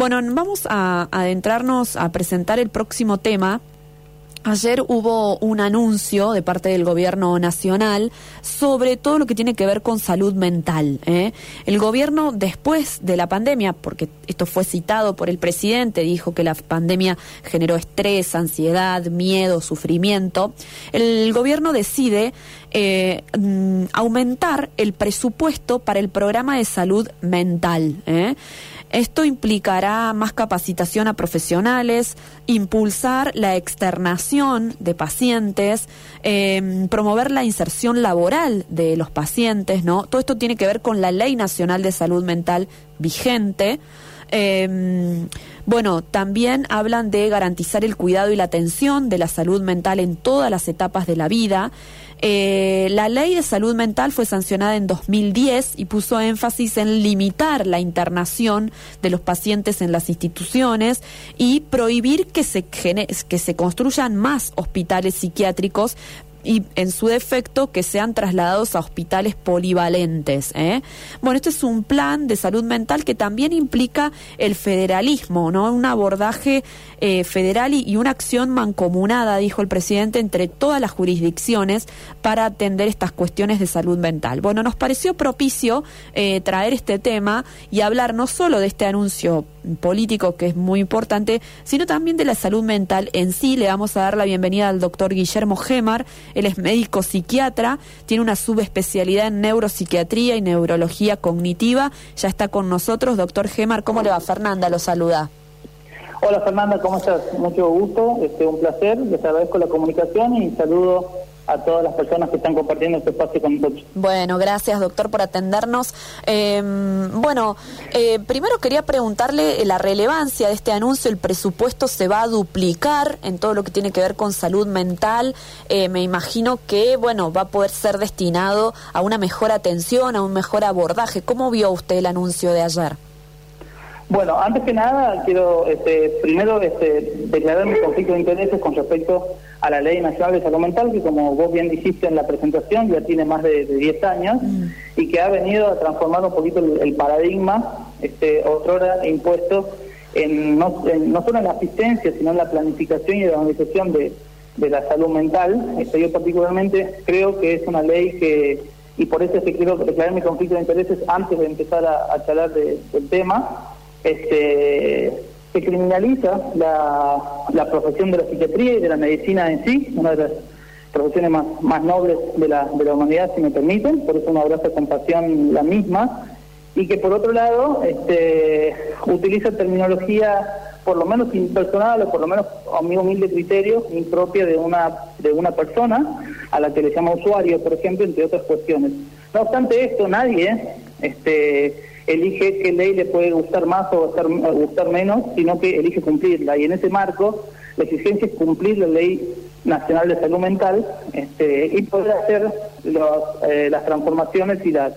Bueno, vamos a adentrarnos a presentar el próximo tema Ayer hubo un anuncio de parte del gobierno nacional sobre todo lo que tiene que ver con salud mental. ¿eh? El gobierno después de la pandemia, porque esto fue citado por el presidente, dijo que la pandemia generó estrés, ansiedad, miedo, sufrimiento, el gobierno decide eh, mm, aumentar el presupuesto para el programa de salud mental. ¿eh? Esto implicará más capacitación a profesionales, impulsar la externación de pacientes, em, promover la inserción laboral de los pacientes, ¿no? Todo esto tiene que ver con la Ley Nacional de Salud Mental vigente. Eh, bueno, también hablan de garantizar el cuidado y la atención de la salud mental en todas las etapas de la vida. Eh, la ley de salud mental fue sancionada en 2010 y puso énfasis en limitar la internación de los pacientes en las instituciones y prohibir que se, que se construyan más hospitales psiquiátricos y en su defecto que sean trasladados a hospitales polivalentes. ¿eh? Bueno, este es un plan de salud mental que también implica el federalismo, ¿no? Un abordaje eh, federal y, una acción mancomunada, dijo el presidente, entre todas las jurisdicciones para atender estas cuestiones de salud mental. Bueno, nos pareció propicio eh, traer este tema y hablar no solo de este anuncio político que es muy importante, sino también de la salud mental en sí. Le vamos a dar la bienvenida al doctor Guillermo Gemar, él es médico psiquiatra, tiene una subespecialidad en neuropsiquiatría y neurología cognitiva. Ya está con nosotros, doctor Gemar. ¿Cómo le va? Fernanda lo saluda. Hola Fernanda, ¿cómo estás? Mucho gusto, este, un placer, les agradezco la comunicación y saludo a todas las personas que están compartiendo este espacio con nosotros. Bueno, gracias doctor por atendernos. Em, bueno, eh, primero quería preguntarle la relevancia de este anuncio. El presupuesto se va a duplicar en todo lo que tiene que ver con salud mental. Eh, me imagino que, bueno, va a poder ser destinado a una mejor atención, a un mejor abordaje. ¿Cómo vio usted el anuncio de ayer? Bueno, antes que nada, quiero este, primero este, declarar mi conflicto de intereses con respecto a la Ley Nacional de Salud Mental, que como vos bien dijiste en la presentación, ya tiene más de, 10 años mm. y que ha venido a transformar un poquito el, paradigma, este, otrora impuesto, en no, no solo en la asistencia, sino en la planificación y la organización de, la salud mental. Este, yo particularmente creo que es una ley que, y por eso es que quiero declarar mi conflicto de intereses antes de empezar a, a charlar del tema, este, se criminaliza la, profesión de la psiquiatría y de la medicina en sí, una de las profesiones más, más nobles de la, de la humanidad, si me permiten, por eso me abraza con pasión la misma, y que por otro lado este, utiliza terminología por lo menos impersonal o por lo menos a mi humilde criterio impropia de una de una persona a la que le llama usuario, por ejemplo, entre otras cuestiones. No obstante esto, nadie este, elige qué ley le puede gustar más o gustar, menos, sino que elige cumplirla. Y en ese marco, la exigencia es cumplir la ley nacional de salud mental este, y poder hacer eh, las transformaciones y las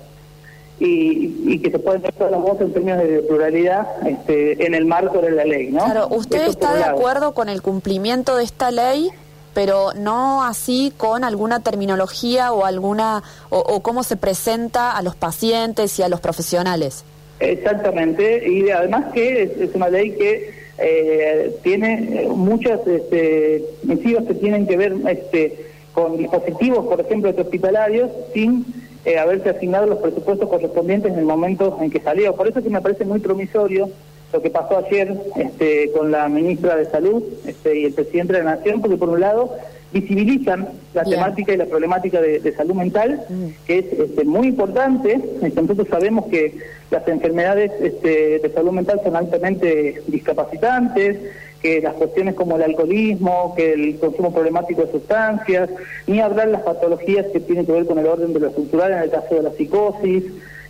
y, que se pueden todas las voces en términos de pluralidad este, en el marco de la ley. ¿no? Claro, ¿usted está de acuerdo con el cumplimiento de esta ley? Pero no así con alguna terminología o alguna o, cómo se presenta a los pacientes y a los profesionales. Exactamente, y además que es, una ley que eh, tiene muchas este, que tienen que ver este, con dispositivos, por ejemplo, hospitalarios, sin eh, haberse asignado los presupuestos correspondientes en el momento en que salió. Por eso que me parece muy promisorio lo que pasó ayer este, con la ministra de Salud este, y el presidente de la Nación, porque por un lado visibilizan la temática y la problemática de, salud mental, mm. que es este, muy importante. Nosotros sabemos que las enfermedades este, de salud mental son altamente discapacitantes, que las cuestiones como el alcoholismo, que el consumo problemático de sustancias, ni hablar las patologías que tienen que ver con el orden de lo estructural en el caso de la psicosis,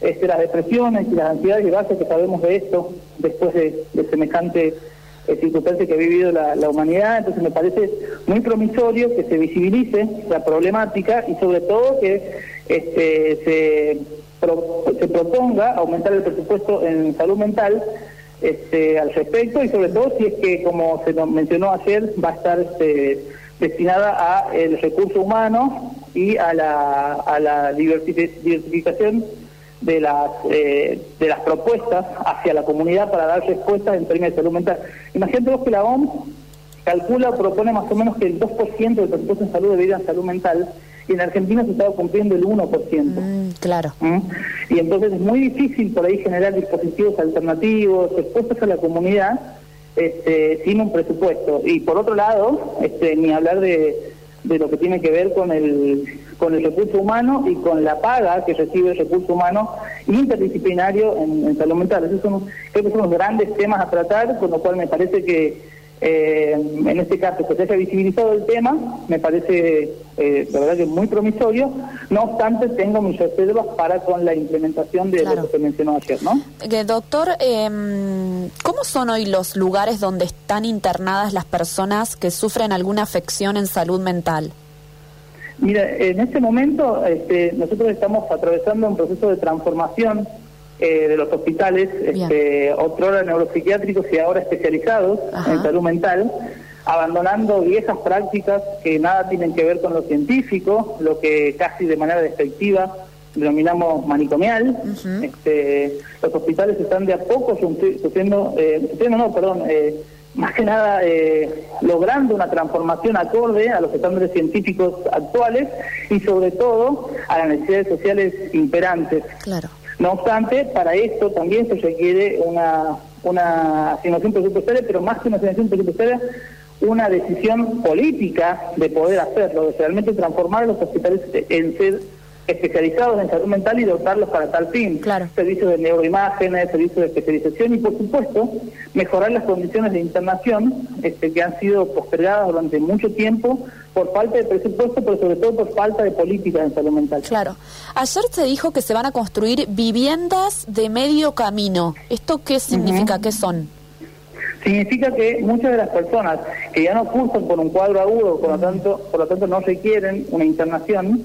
este, las depresiones y las ansiedades y base que sabemos de esto después de, semejante eh, circunstancia que ha vivido la, humanidad. Entonces me parece muy promisorio que se visibilice la problemática y sobre todo que este, se, se proponga aumentar el presupuesto en salud mental este, al respecto y sobre todo si es que, como se nos mencionó ayer, va a estar este, destinada a el recurso humano y a la, a la diversificación de las eh, de las propuestas hacia la comunidad para dar respuestas en términos de salud mental. Imagínate vos que la OMS calcula o propone más o menos que el 2% del presupuesto en salud debería en salud mental y en Argentina se estaba cumpliendo el 1%. Mm, claro. ¿Mm? Y entonces es muy difícil por ahí generar dispositivos alternativos, expuestos a la comunidad, este, sin un presupuesto. Y por otro lado, este, ni hablar de, de lo que tiene que ver con el, con el recurso humano y con la paga que recibe el recurso humano interdisciplinario en, salud mental. Esos son, creo que son los grandes temas a tratar, con lo cual me parece que eh, en este caso que se haya visibilizado el tema, me parece eh, la verdad que muy promisorio, no obstante tengo mis reservas para con la implementación de lo que mencionó ayer, ¿no? Eh, doctor, eh, ¿cómo son hoy los lugares donde están internadas las personas que sufren alguna afección en salud mental? Mira, en este momento este, nosotros estamos atravesando un proceso de transformación eh, de los hospitales, este, otrora neuropsiquiátricos y ahora especializados en salud mental, abandonando viejas prácticas que nada tienen que ver con lo científico, lo que casi de manera despectiva denominamos manicomial. este, los hospitales están de a poco sufriendo, eh, sufriendo no, perdón, eh, más que nada eh, logrando una transformación acorde a los estándares científicos actuales y sobre todo a las necesidades sociales imperantes. Claro. No obstante, para esto también se requiere una, una asignación presupuestaria, pero más que una asignación presupuestaria, una decisión política de poder hacerlo, de realmente transformar los hospitales en ser especializados en salud mental y dotarlos para tal fin. Claro. Servicios de neuroimágenes, servicios de especialización y, por supuesto, mejorar las condiciones de internación este, que han sido postergadas durante mucho tiempo por falta de presupuesto, pero sobre todo por falta de políticas en salud mental. Claro. Ayer se dijo que se van a construir viviendas de medio camino. ¿Esto qué significa? ¿Qué son? Significa que muchas de las personas que ya no cursan por un cuadro agudo, por lo tanto, por lo tanto no requieren una internación,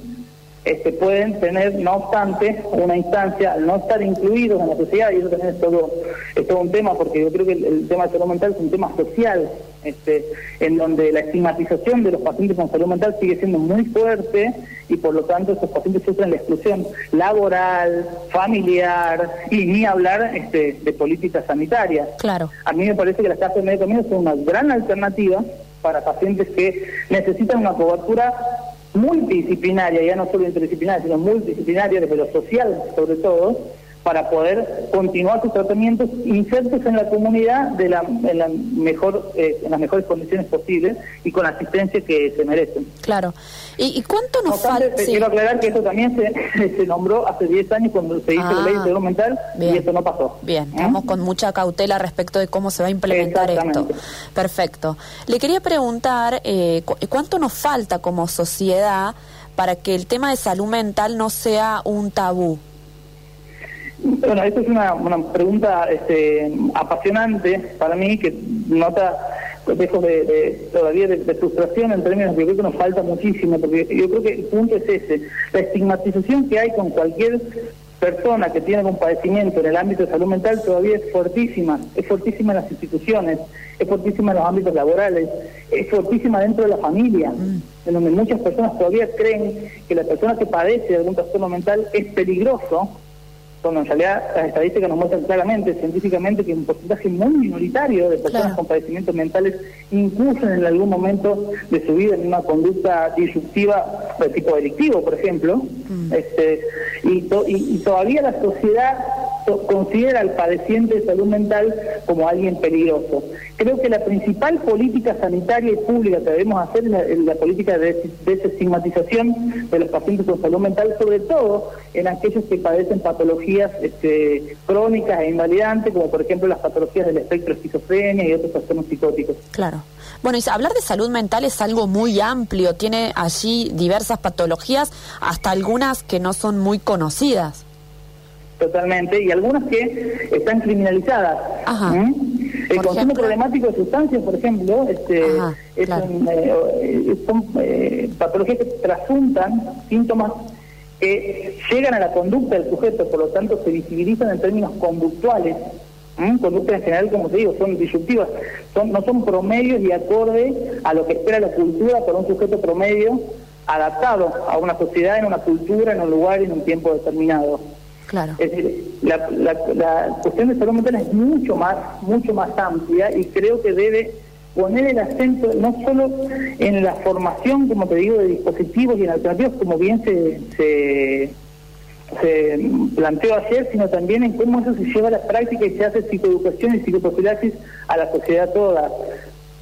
este, pueden tener, no obstante, una instancia, al no estar incluidos en la sociedad, y eso también es todo, es todo un tema, porque yo creo que el, tema de salud mental es un tema social, este, en donde la estigmatización de los pacientes con salud mental sigue siendo muy fuerte y por lo tanto esos pacientes sufren la exclusión laboral, familiar y ni hablar este, de políticas sanitarias. Claro. A mí me parece que las casas de medio camino son una gran alternativa para pacientes que necesitan una cobertura multidisciplinaria, ya no solo interdisciplinaria, sino multidisciplinaria, lo social sobre todo, para poder continuar sus tratamientos insertos en la comunidad de la, en, la mejor, eh, en las mejores condiciones posibles y con la asistencia que se merecen. Claro. ¿Y, cuánto nos falta? Quiero aclarar que eso también se, se nombró hace 10 años cuando se hizo la ley de salud mental y eso no pasó. Bien, ¿Eh? estamos con mucha cautela respecto de cómo se va a implementar esto. Perfecto. Le quería preguntar, eh, ¿cuánto nos falta como sociedad para que el tema de salud mental no sea un tabú? Bueno, esta es una, una pregunta este, apasionante para mí que nota dejo de, todavía de, frustración en términos de que creo que nos falta muchísimo, porque yo creo que el punto es ese, la estigmatización que hay con cualquier persona que tiene algún padecimiento en el ámbito de salud mental todavía es fuertísima, es fuertísima en las instituciones, es fuertísima en los ámbitos laborales, es fuertísima dentro de la familia, en donde muchas personas todavía creen que la persona que padece de algún trastorno mental es peligroso cuando en realidad las estadísticas nos muestran claramente, científicamente, que un porcentaje muy minoritario de personas con padecimientos mentales incurren en algún momento de su vida en una conducta disruptiva de tipo delictivo, por ejemplo, mm. este, y, y todavía la sociedad considera al padeciente de salud mental como alguien peligroso. Creo que la principal política sanitaria y pública que debemos hacer es la, política de desestigmatización de los pacientes con salud mental, sobre todo en aquellos que padecen patologías este, crónicas e invalidantes, como por ejemplo las patologías del espectro esquizofrenia y otros trastornos psicóticos. Claro. Bueno, y hablar de salud mental es algo muy amplio, tiene allí diversas patologías, hasta algunas que no son muy conocidas totalmente, y algunas que están criminalizadas. El consumo problemático de sustancias, por ejemplo, este, es eh, son eh, patologías que trasuntan síntomas que llegan a la conducta del sujeto, por lo tanto se visibilizan en términos conductuales. Conductas en general, como te digo, son disruptivas, son, no son promedios y acorde a lo que espera la cultura para un sujeto promedio adaptado a una sociedad, en una cultura, en un lugar y en un tiempo determinado. Claro. Es decir, la, cuestión de salud mental es mucho más, mucho más amplia y creo que debe poner el acento no solo en la formación, como te digo, de dispositivos y en alternativas, como bien se, se, planteó ayer, sino también en cómo eso se lleva a la práctica y se hace psicoeducación y psicoprofilaxis a la sociedad toda.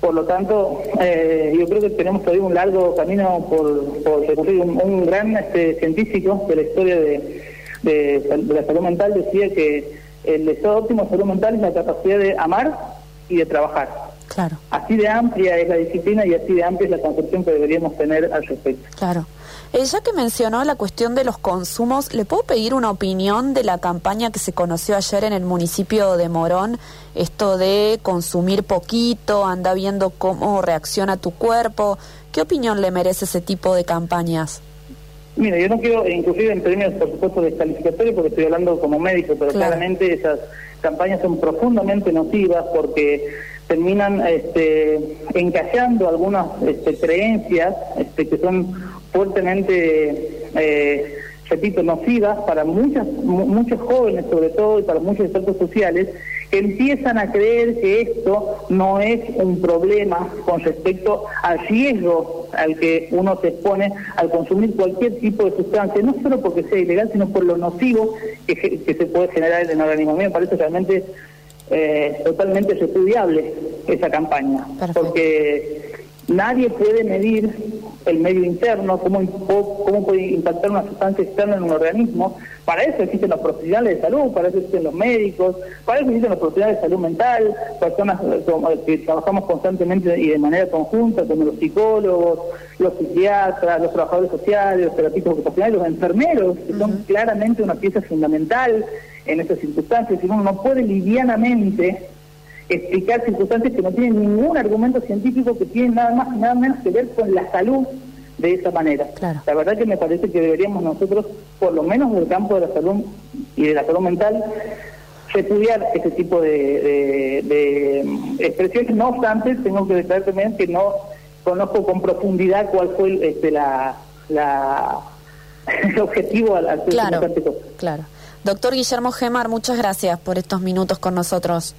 Por lo tanto, eh, yo creo que tenemos todavía un largo camino por, por recurrir. Un, gran este, científico de la historia de, de, la salud mental decía que el estado óptimo de salud mental es la capacidad de amar y de trabajar. Claro. Así de amplia es la disciplina y así de amplia es la concepción que deberíamos tener al respecto. Claro. Eh, ya que mencionó la cuestión de los consumos, ¿le puedo pedir una opinión de la campaña que se conoció ayer en el municipio de Morón? Esto de consumir poquito, anda viendo cómo reacciona tu cuerpo. ¿Qué opinión le merece ese tipo de campañas? Mira, yo no quiero incluir en términos, por supuesto, descalificatorios, porque estoy hablando como médico, pero claramente esas campañas son profundamente nocivas porque terminan este, encallando algunas este, creencias este, que son fuertemente, eh, repito, nocivas para muchas, muchos jóvenes sobre todo y para muchos sectores sociales que empiezan a creer que esto no es un problema con respecto al riesgo al que uno se expone al consumir cualquier tipo de sustancia, no solo porque sea ilegal, sino por lo nocivo que, se puede generar en el organismo. A mí me parece realmente eh, totalmente repudiable esa campaña, porque nadie puede medir el medio interno, cómo, cómo puede impactar una sustancia externa en un organismo. Para eso existen los profesionales de salud, para eso existen los médicos, para eso existen los profesionales de salud mental, personas que trabajamos constantemente y de manera conjunta, como los psicólogos, los psiquiatras, los trabajadores sociales, los terapeutas ocupacionales, los enfermeros, que son claramente una pieza fundamental en estas circunstancias. Si uno no puede livianamente explicar circunstancias que no tienen ningún argumento científico que tienen nada más nada menos que ver con la salud de esa manera. La verdad que me parece que deberíamos nosotros, por lo menos del campo de la salud y de la salud mental, estudiar ese tipo de, expresiones. No obstante, tengo que declarar también que no conozco con profundidad cuál fue este, la, la el objetivo al, al claro, claro. Doctor Guillermo Gemar, muchas gracias por estos minutos con nosotros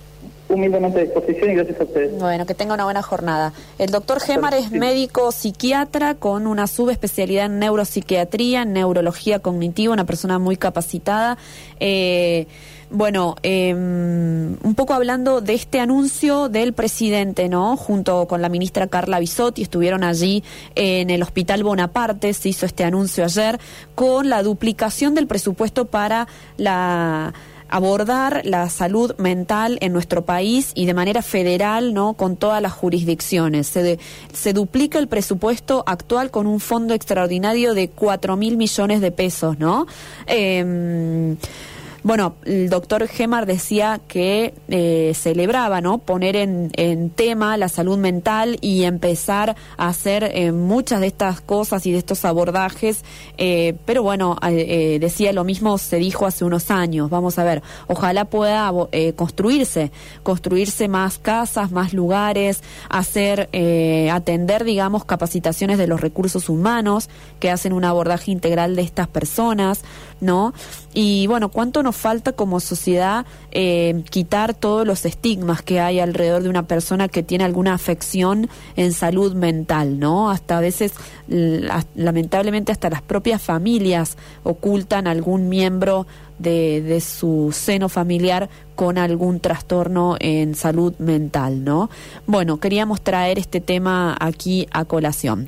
humildemente a disposición y gracias a ustedes. Bueno, que tenga una buena jornada. El doctor Gemar es médico psiquiatra con una subespecialidad en neuropsiquiatría, en neurología cognitiva, una persona muy capacitada. Eh, bueno, em, un poco hablando de este anuncio del presidente, ¿no? Junto con la ministra Carla Bisotti, estuvieron allí en el Hospital Bonaparte, se hizo este anuncio ayer, con la duplicación del presupuesto para la abordar la salud mental en nuestro país y de manera federal, ¿no? Con todas las jurisdicciones. Se, se duplica el presupuesto actual con un fondo extraordinario de cuatro mil millones de pesos, ¿no? Eh, bueno, el doctor Gemar decía que eh, celebraba, ¿no? Poner en, tema la salud mental y empezar a hacer eh, muchas de estas cosas y de estos abordajes, eh, pero bueno, decía lo mismo se dijo hace unos años. Vamos a ver, ojalá pueda construirse, construirse más casas, más lugares, hacer, atender, digamos, capacitaciones de los recursos humanos que hacen un abordaje integral de estas personas, ¿no? Y bueno, ¿cuánto nos falta como sociedad eh, quitar todos los estigmas que hay alrededor de una persona que tiene alguna afección en salud mental, ¿no? Hasta a veces, lamentablemente, hasta las propias familias ocultan algún miembro de, de su seno familiar con algún trastorno en salud mental, ¿no? Bueno, queríamos traer este tema aquí a colación.